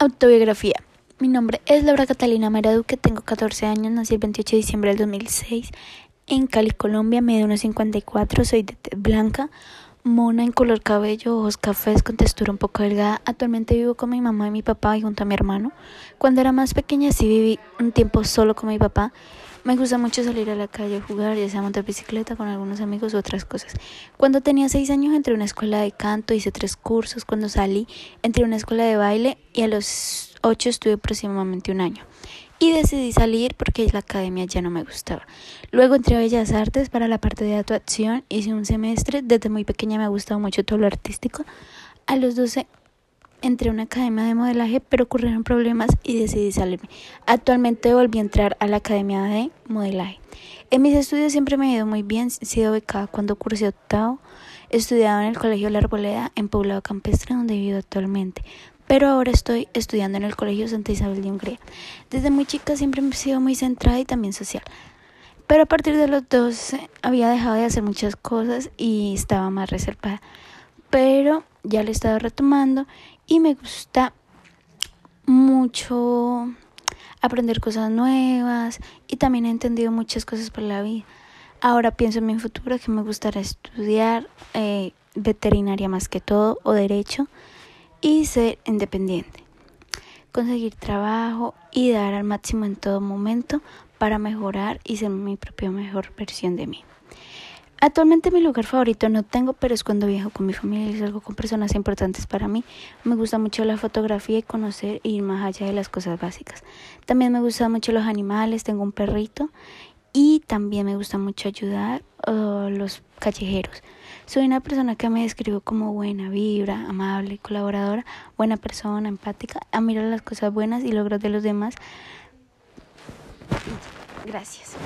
Autobiografía. Mi nombre es Laura Catalina Meraduque, tengo 14 años, nací el 28 de diciembre del 2006 en Cali, Colombia, medio 1,54, soy de blanca, mona en color cabello, ojos cafés con textura un poco delgada. Actualmente vivo con mi mamá y mi papá y junto a mi hermano. Cuando era más pequeña sí viví un tiempo solo con mi papá. Me gusta mucho salir a la calle a jugar, ya sea montar bicicleta con algunos amigos u otras cosas. Cuando tenía seis años entré a una escuela de canto, hice tres cursos. Cuando salí entré a una escuela de baile y a los ocho estuve aproximadamente un año. Y decidí salir porque la academia ya no me gustaba. Luego entré a Bellas Artes para la parte de actuación, hice un semestre, desde muy pequeña me ha gustado mucho todo lo artístico. A los 12 entré a una academia de modelaje, pero ocurrieron problemas y decidí salirme. Actualmente volví a entrar a la academia de modelaje. En mis estudios siempre me ha ido muy bien, he sido becada cuando cursé octavo. Estudiaba en el Colegio La Arboleda en Poblado Campestre, donde vivo actualmente. Pero ahora estoy estudiando en el Colegio Santa Isabel de Hungría. Desde muy chica siempre he sido muy centrada y también social. Pero a partir de los 12 había dejado de hacer muchas cosas y estaba más reservada. Pero ya lo he estado retomando y me gusta mucho aprender cosas nuevas y también he entendido muchas cosas por la vida. Ahora pienso en mi futuro que me gustaría estudiar eh, veterinaria más que todo o derecho y ser independiente, conseguir trabajo y dar al máximo en todo momento para mejorar y ser mi propia mejor versión de mí. Actualmente mi lugar favorito no tengo, pero es cuando viajo con mi familia y salgo con personas importantes para mí. Me gusta mucho la fotografía y conocer e ir más allá de las cosas básicas. También me gustan mucho los animales, tengo un perrito y también me gusta mucho ayudar a los callejeros. Soy una persona que me describo como buena, vibra, amable, colaboradora, buena persona, empática, admiro las cosas buenas y logros de los demás. Gracias.